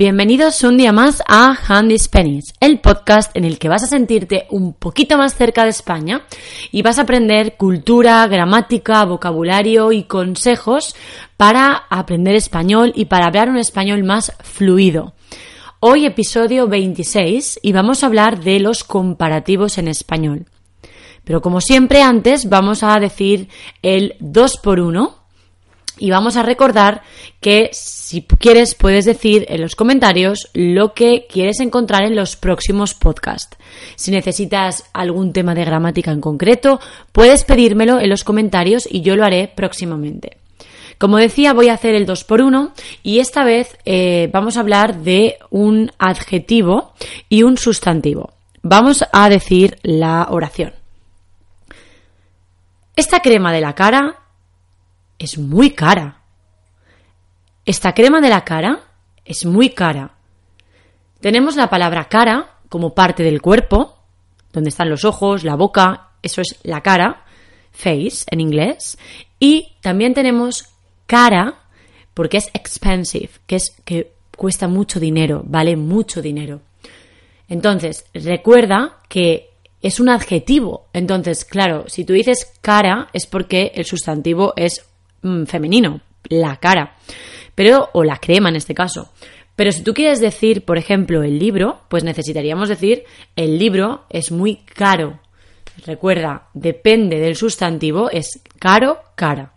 Bienvenidos un día más a Handy Spanish, el podcast en el que vas a sentirte un poquito más cerca de España y vas a aprender cultura, gramática, vocabulario y consejos para aprender español y para hablar un español más fluido. Hoy episodio 26 y vamos a hablar de los comparativos en español. Pero como siempre antes vamos a decir el 2 por 1 y vamos a recordar que si quieres puedes decir en los comentarios lo que quieres encontrar en los próximos podcasts. Si necesitas algún tema de gramática en concreto, puedes pedírmelo en los comentarios y yo lo haré próximamente. Como decía, voy a hacer el 2 por 1 y esta vez eh, vamos a hablar de un adjetivo y un sustantivo. Vamos a decir la oración. Esta crema de la cara es muy cara. Esta crema de la cara es muy cara. Tenemos la palabra cara como parte del cuerpo, donde están los ojos, la boca, eso es la cara, face en inglés, y también tenemos cara porque es expensive, que es que cuesta mucho dinero, vale mucho dinero. Entonces, recuerda que es un adjetivo. Entonces, claro, si tú dices cara es porque el sustantivo es Mm, femenino, la cara. Pero, o la crema en este caso. Pero si tú quieres decir, por ejemplo, el libro, pues necesitaríamos decir el libro es muy caro. Recuerda, depende del sustantivo, es caro, cara.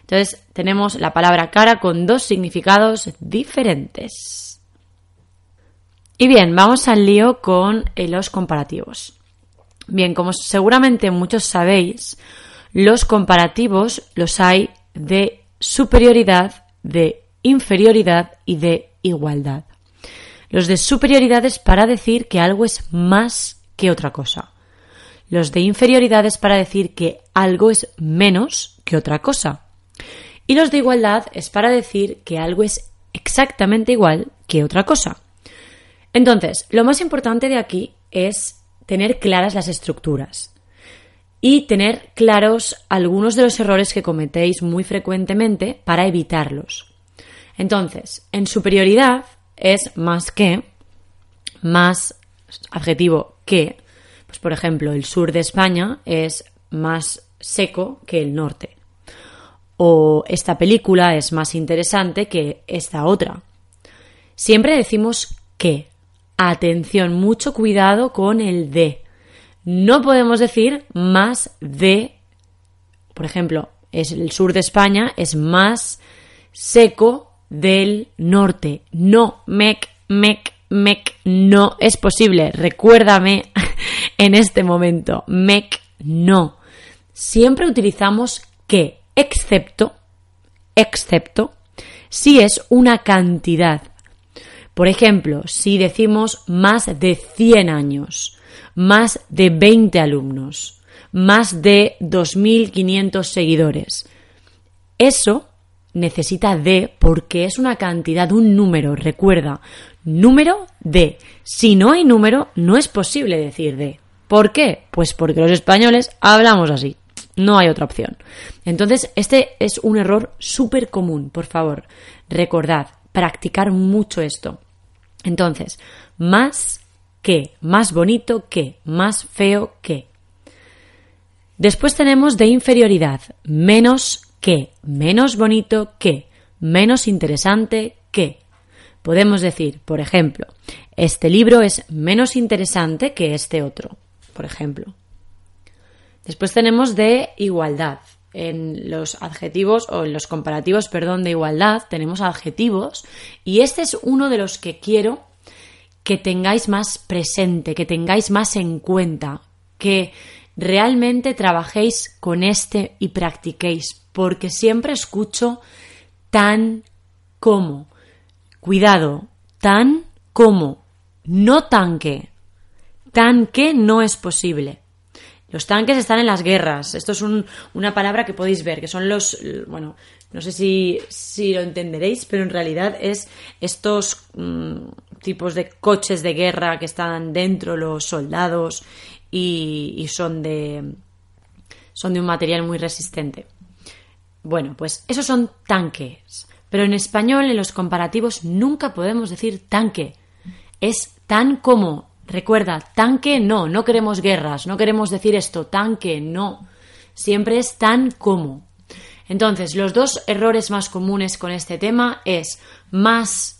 Entonces tenemos la palabra cara con dos significados diferentes. Y bien, vamos al lío con eh, los comparativos. Bien, como seguramente muchos sabéis, los comparativos los hay de superioridad, de inferioridad y de igualdad. Los de superioridad es para decir que algo es más que otra cosa. Los de inferioridad es para decir que algo es menos que otra cosa. Y los de igualdad es para decir que algo es exactamente igual que otra cosa. Entonces, lo más importante de aquí es tener claras las estructuras y tener claros algunos de los errores que cometéis muy frecuentemente para evitarlos. Entonces, en superioridad es más que, más adjetivo que, pues por ejemplo, el sur de España es más seco que el norte. O esta película es más interesante que esta otra. Siempre decimos que. Atención, mucho cuidado con el de. No podemos decir más de, por ejemplo, es el sur de España es más seco del norte. No, mec, mec, mec, no es posible. Recuérdame en este momento. Mec, no. Siempre utilizamos que, excepto, excepto, si es una cantidad. Por ejemplo, si decimos más de 100 años más de 20 alumnos, más de 2.500 seguidores. Eso necesita de porque es una cantidad, un número, recuerda, número de. Si no hay número, no es posible decir de. ¿Por qué? Pues porque los españoles hablamos así. No hay otra opción. Entonces, este es un error súper común, por favor. Recordad, practicar mucho esto. Entonces, más que, más bonito que, más feo que. Después tenemos de inferioridad, menos que, menos bonito que, menos interesante que. Podemos decir, por ejemplo, este libro es menos interesante que este otro, por ejemplo. Después tenemos de igualdad. En los adjetivos o en los comparativos, perdón, de igualdad tenemos adjetivos y este es uno de los que quiero que tengáis más presente, que tengáis más en cuenta, que realmente trabajéis con este y practiquéis, porque siempre escucho tan como. Cuidado, tan como, no tanque. Tan que no es posible. Los tanques están en las guerras. Esto es una palabra que podéis ver, que son los, bueno, no sé si, si lo entenderéis, pero en realidad es estos mm, tipos de coches de guerra que están dentro los soldados y, son de son de un material muy resistente. Bueno, pues esos son tanques. Pero en español, en los comparativos, nunca podemos decir tanque. Es tan como. Recuerda, tanque no, no queremos guerras, no queremos decir esto, tanque no. Siempre es tan como. Entonces, los dos errores más comunes con este tema es más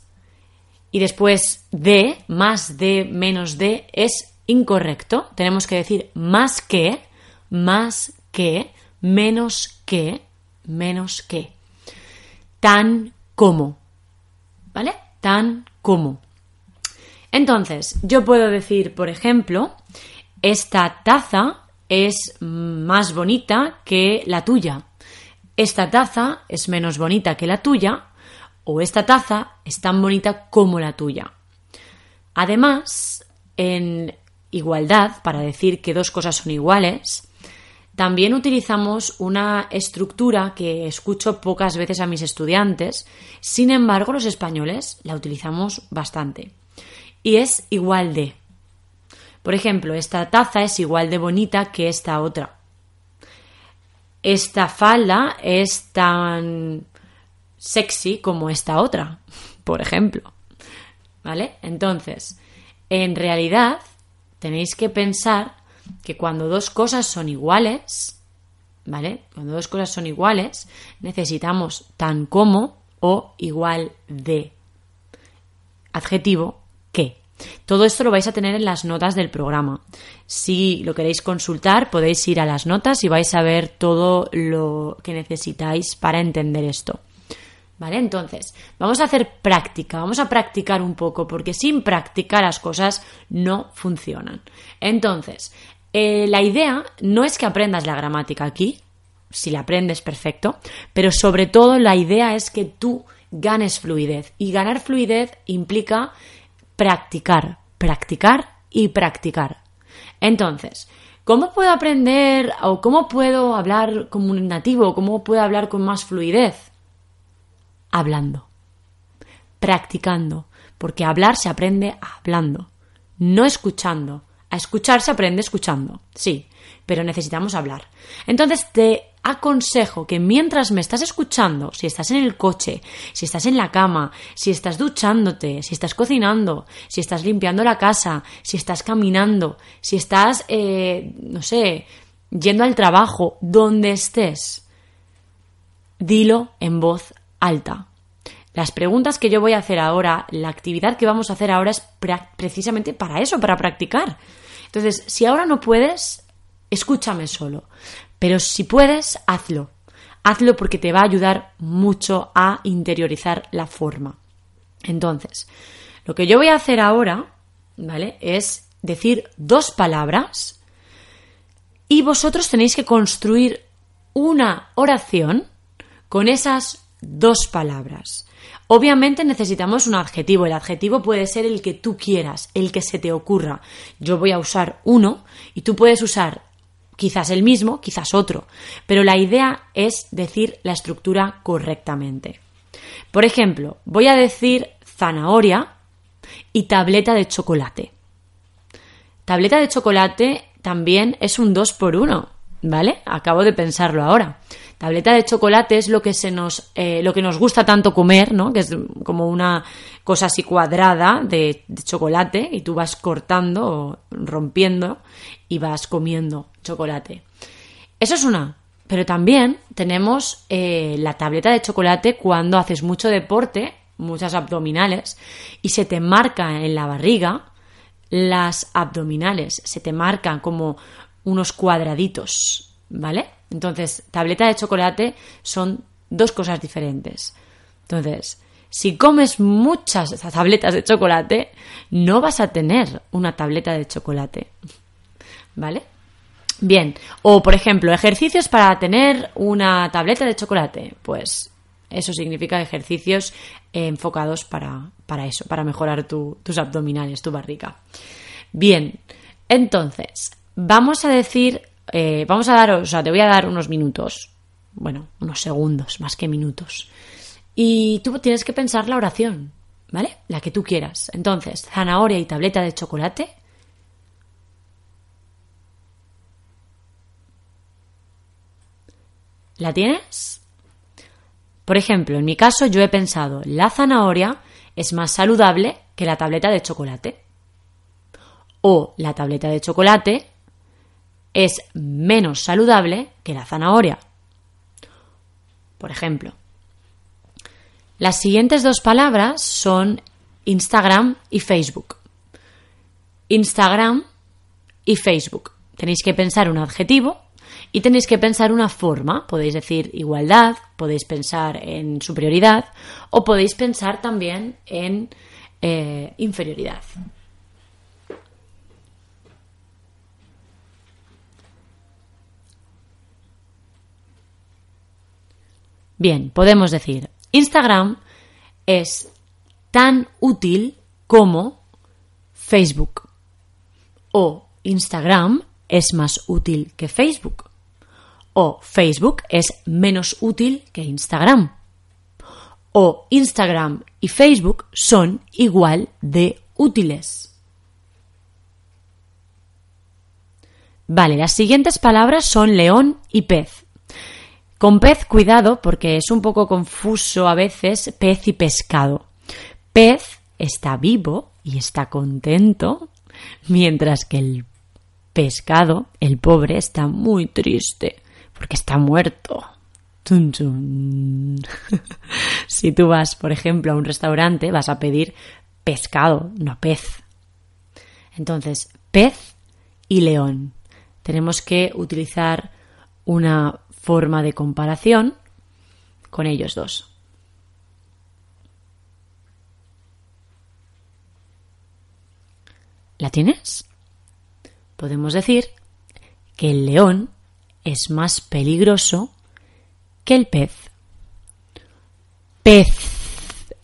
y después de, más de, menos de, es incorrecto. Tenemos que decir más que, más que, menos que, menos que. Tan como. ¿Vale? Tan como. Entonces, yo puedo decir, por ejemplo, esta taza es más bonita que la tuya. Esta taza es menos bonita que la tuya. O esta taza es tan bonita como la tuya. Además, en igualdad, para decir que dos cosas son iguales, también utilizamos una estructura que escucho pocas veces a mis estudiantes, sin embargo los españoles la utilizamos bastante. Y es igual de. Por ejemplo, esta taza es igual de bonita que esta otra. Esta falda es tan sexy como esta otra, por ejemplo. ¿Vale? Entonces, en realidad, tenéis que pensar que cuando dos cosas son iguales, ¿vale? Cuando dos cosas son iguales, necesitamos tan como o igual de. Adjetivo que. Todo esto lo vais a tener en las notas del programa. Si lo queréis consultar, podéis ir a las notas y vais a ver todo lo que necesitáis para entender esto. ¿Vale? Entonces, vamos a hacer práctica, vamos a practicar un poco, porque sin práctica las cosas no funcionan. Entonces, eh, la idea no es que aprendas la gramática aquí, si la aprendes perfecto, pero sobre todo la idea es que tú ganes fluidez. Y ganar fluidez implica practicar, practicar y practicar. Entonces, ¿cómo puedo aprender o cómo puedo hablar como un nativo? ¿Cómo puedo hablar con más fluidez? Hablando, practicando, porque hablar se aprende hablando, no escuchando. A escuchar se aprende escuchando, sí, pero necesitamos hablar. Entonces te aconsejo que mientras me estás escuchando, si estás en el coche, si estás en la cama, si estás duchándote, si estás cocinando, si estás limpiando la casa, si estás caminando, si estás, eh, no sé, yendo al trabajo, donde estés, dilo en voz alta. Las preguntas que yo voy a hacer ahora, la actividad que vamos a hacer ahora es precisamente para eso, para practicar. Entonces, si ahora no puedes, escúchame solo. Pero si puedes, hazlo. Hazlo porque te va a ayudar mucho a interiorizar la forma. Entonces, lo que yo voy a hacer ahora, ¿vale? Es decir dos palabras y vosotros tenéis que construir una oración con esas dos palabras. Obviamente necesitamos un adjetivo. El adjetivo puede ser el que tú quieras, el que se te ocurra. Yo voy a usar uno y tú puedes usar quizás el mismo, quizás otro. Pero la idea es decir la estructura correctamente. Por ejemplo, voy a decir zanahoria y tableta de chocolate. Tableta de chocolate también es un 2 por 1, ¿vale? Acabo de pensarlo ahora. Tableta de chocolate es lo que se nos, eh, lo que nos gusta tanto comer, ¿no? Que es como una cosa así cuadrada de, chocolate y tú vas cortando o rompiendo y vas comiendo chocolate. Eso es una. Pero también tenemos eh, la tableta de chocolate cuando haces mucho deporte, muchas abdominales, y se te marca en la barriga las abdominales, se te marcan como unos cuadraditos, ¿vale? Entonces, tableta de chocolate son dos cosas diferentes. Entonces, si comes muchas tabletas de chocolate, no vas a tener una tableta de chocolate. ¿Vale? Bien, o por ejemplo, ejercicios para tener una tableta de chocolate. Pues eso significa ejercicios enfocados para, eso, para mejorar tus abdominales, tu barriga. Bien, entonces, vamos a decir eh, vamos a dar, o sea, te voy a dar unos minutos, bueno, unos segundos, más que minutos. Y tú tienes que pensar la oración, ¿vale? La que tú quieras. Entonces, zanahoria y tableta de chocolate. ¿La tienes? Por ejemplo, en mi caso yo he pensado, la zanahoria es más saludable que la tableta de chocolate. O la tableta de chocolate es menos saludable que la zanahoria. Por ejemplo, las siguientes dos palabras son Instagram y Facebook. Instagram y Facebook. Tenéis que pensar un adjetivo y tenéis que pensar una forma. Podéis decir igualdad, podéis pensar en superioridad o podéis pensar también en eh, inferioridad. Bien, podemos decir, Instagram es tan útil como Facebook. O Instagram es más útil que Facebook. O Facebook es menos útil que Instagram. O Instagram y Facebook son igual de útiles. Vale, las siguientes palabras son león y pez. Con pez, cuidado, porque es un poco confuso a veces pez y pescado. Pez está vivo y está contento, mientras que el pescado, el pobre, está muy triste, porque está muerto. si tú vas, por ejemplo, a un restaurante, vas a pedir pescado, no pez. Entonces, pez y león. Tenemos que utilizar una forma de comparación con ellos dos. ¿La tienes? Podemos decir que el león es más peligroso que el pez. Pez.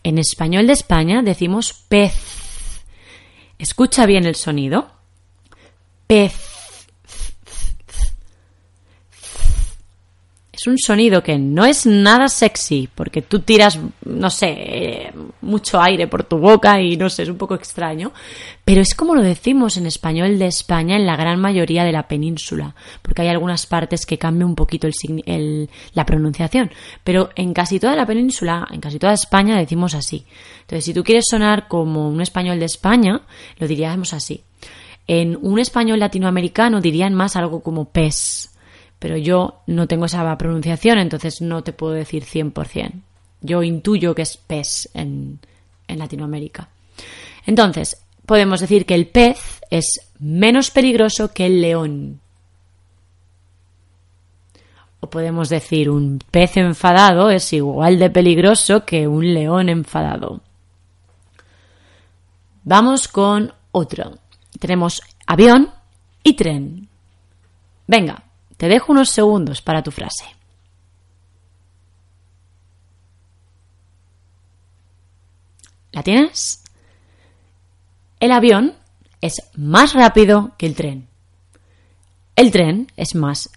En español de España decimos pez. Escucha bien el sonido. Pez. Es un sonido que no es nada sexy, porque tú tiras, no sé, mucho aire por tu boca y no sé, es un poco extraño, pero es como lo decimos en español de España en la gran mayoría de la península, porque hay algunas partes que cambia un poquito la pronunciación, pero en casi toda la península, en casi toda España decimos así. Entonces, si tú quieres sonar como un español de España, lo diríamos así. En un español latinoamericano dirían más algo como pez pero yo no tengo esa pronunciación, entonces no te puedo decir 100%. Yo intuyo que es pez en, en Latinoamérica. Entonces, podemos decir que el pez es menos peligroso que el león. O podemos decir un pez enfadado es igual de peligroso que un león enfadado. Vamos con otro. Tenemos avión y tren. Venga, te dejo unos segundos para tu frase. ¿La tienes? El avión es más rápido que el tren. El tren es más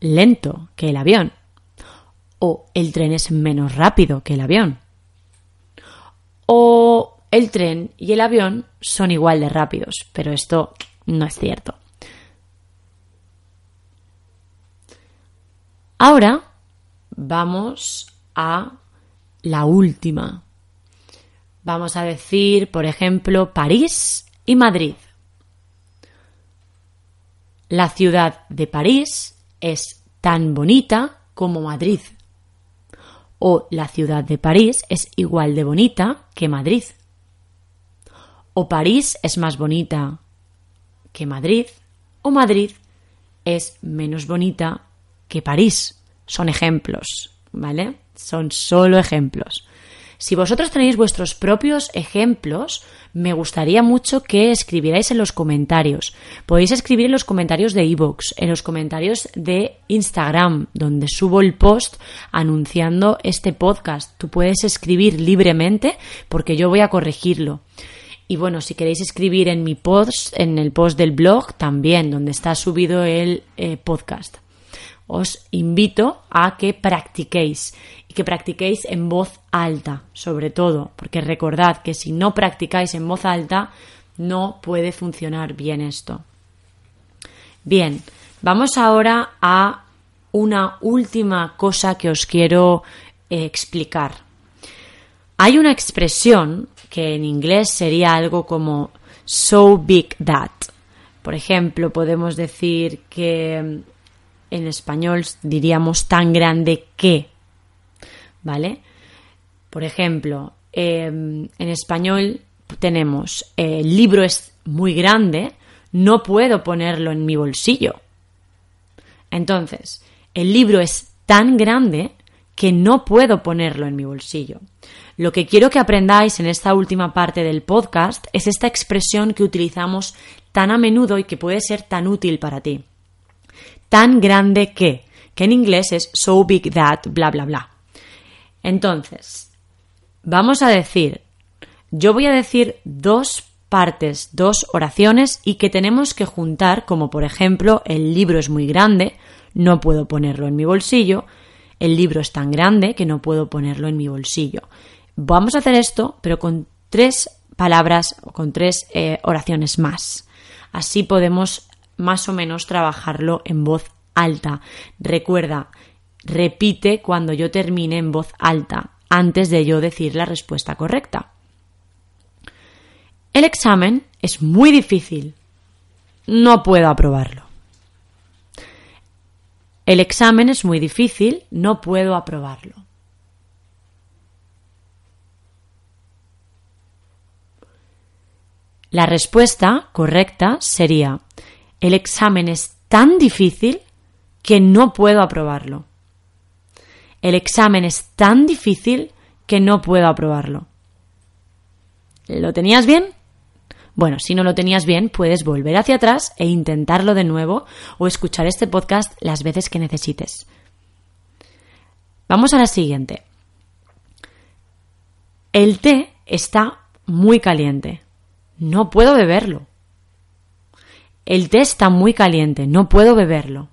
lento que el avión. O el tren es menos rápido que el avión. O el tren y el avión son igual de rápidos, pero esto no es cierto. Ahora vamos a la última. Vamos a decir, por ejemplo, París y Madrid. La ciudad de París es tan bonita como Madrid. O la ciudad de París es igual de bonita que Madrid. O París es más bonita que Madrid. O Madrid es menos bonita que París. Son ejemplos, ¿vale? Son solo ejemplos. Si vosotros tenéis vuestros propios ejemplos, me gustaría mucho que escribierais en los comentarios. Podéis escribir en los comentarios de iVoox, en los comentarios de Instagram, donde subo el post anunciando este podcast. Tú puedes escribir libremente porque yo voy a corregirlo. Y bueno, si queréis escribir en mi post, en el post del blog, también, donde está subido el eh, podcast os invito a que practiquéis y que practiquéis en voz alta, sobre todo, porque recordad que si no practicáis en voz alta, no puede funcionar bien esto. Bien, vamos ahora a una última cosa que os quiero eh, explicar. Hay una expresión que en inglés sería algo como so big that. Por ejemplo, podemos decir que en español diríamos tan grande que. ¿Vale? Por ejemplo, em, en español tenemos el libro es muy grande, no puedo ponerlo en mi bolsillo. Entonces, el libro es tan grande que no puedo ponerlo en mi bolsillo. Lo que quiero que aprendáis en esta última parte del podcast es esta expresión que utilizamos tan a menudo y que puede ser tan útil para ti. Tan grande que, que en inglés es so big that, bla, bla, bla. Entonces, vamos a decir, yo voy a decir dos partes, dos oraciones y que tenemos que juntar, como por ejemplo, el libro es muy grande, no puedo ponerlo en mi bolsillo, el libro es tan grande que no puedo ponerlo en mi bolsillo. Vamos a hacer esto, pero con tres palabras o con tres eh, oraciones más. Así podemos más o menos trabajarlo en voz alta. Recuerda, repite cuando yo termine en voz alta, antes de yo decir la respuesta correcta. El examen es muy difícil. No puedo aprobarlo. El examen es muy difícil, no puedo aprobarlo. La respuesta correcta sería, el examen es tan difícil que no puedo aprobarlo. El examen es tan difícil que no puedo aprobarlo. ¿Lo tenías bien? Bueno, si no lo tenías bien, puedes volver hacia atrás e intentarlo de nuevo o escuchar este podcast las veces que necesites. Vamos a la siguiente. El té está muy caliente. No puedo beberlo. El té está muy caliente. No puedo beberlo.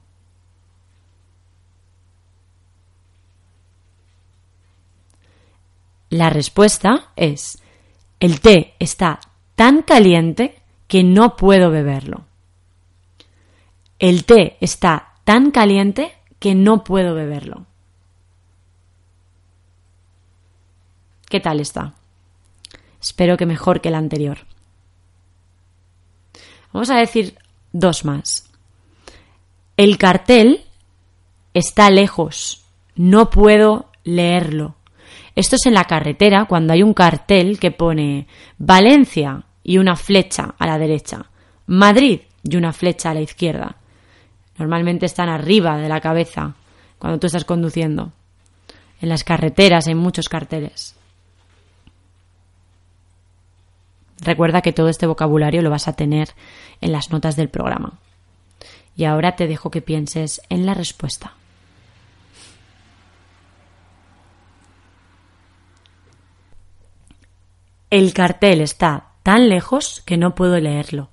La respuesta es, el té está tan caliente que no puedo beberlo. El té está tan caliente que no puedo beberlo. ¿Qué tal está? Espero que mejor que el anterior. Vamos a decir dos más. El cartel está lejos. No puedo leerlo. Esto es en la carretera cuando hay un cartel que pone Valencia y una flecha a la derecha. Madrid y una flecha a la izquierda. Normalmente están arriba de la cabeza cuando tú estás conduciendo. En las carreteras hay muchos carteles. Recuerda que todo este vocabulario lo vas a tener en las notas del programa. Y ahora te dejo que pienses en la respuesta. El cartel está tan lejos que no puedo leerlo.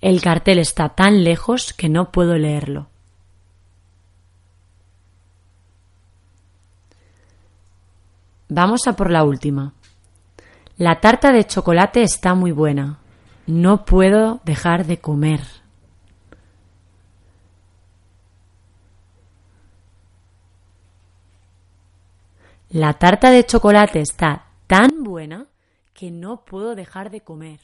El cartel está tan lejos que no puedo leerlo. Vamos a por la última. La tarta de chocolate está muy buena. No puedo dejar de comer. La tarta de chocolate está tan buena que no puedo dejar de comer.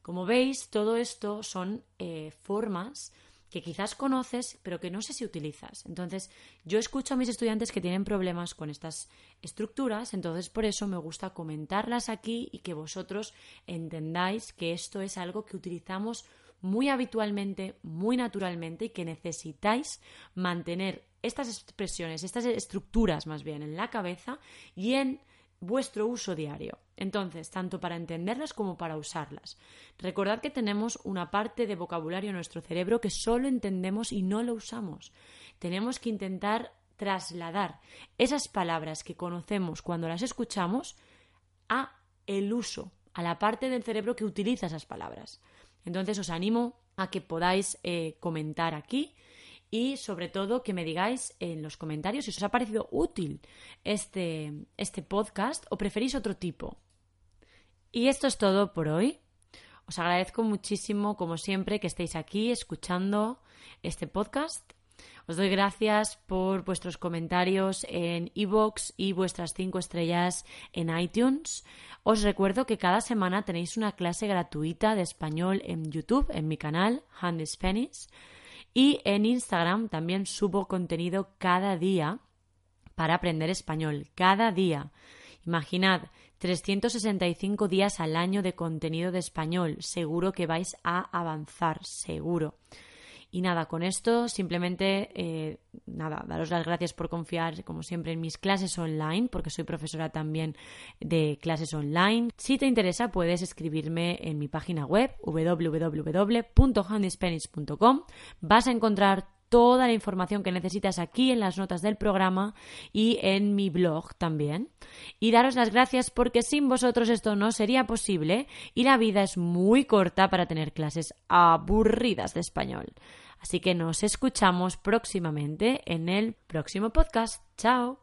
Como veis, todo esto son eh, formas que quizás conoces, pero que no sé si utilizas. Entonces, yo escucho a mis estudiantes que tienen problemas con estas estructuras, entonces por eso me gusta comentarlas aquí y que vosotros entendáis que esto es algo que utilizamos muy habitualmente, muy naturalmente y que necesitáis mantener estas expresiones, estas estructuras más bien en la cabeza y en vuestro uso diario. Entonces, tanto para entenderlas como para usarlas. Recordad que tenemos una parte de vocabulario en nuestro cerebro que solo entendemos y no lo usamos. Tenemos que intentar trasladar esas palabras que conocemos cuando las escuchamos a el uso, a la parte del cerebro que utiliza esas palabras. Entonces os animo a que podáis eh, comentar aquí y sobre todo que me digáis en los comentarios si os ha parecido útil este, este podcast o preferís otro tipo. Y esto es todo por hoy. Os agradezco muchísimo, como siempre, que estéis aquí escuchando este podcast. Os doy gracias por vuestros comentarios en iVoox y vuestras cinco estrellas en iTunes. Os recuerdo que cada semana tenéis una clase gratuita de español en YouTube, en mi canal, Handy Spanish. Y en Instagram también subo contenido cada día para aprender español. Cada día. Imaginad, 365 días al año de contenido de español. Seguro que vais a avanzar, seguro. Y nada, con esto simplemente, eh, nada, daros las gracias por confiar, como siempre, en mis clases online, porque soy profesora también de clases online. Si te interesa, puedes escribirme en mi página web www.handyspanish.com. Vas a encontrar toda la información que necesitas aquí en las notas del programa y en mi blog también. Y daros las gracias porque sin vosotros esto no sería posible y la vida es muy corta para tener clases aburridas de español. Así que nos escuchamos próximamente en el próximo podcast. ¡Chao!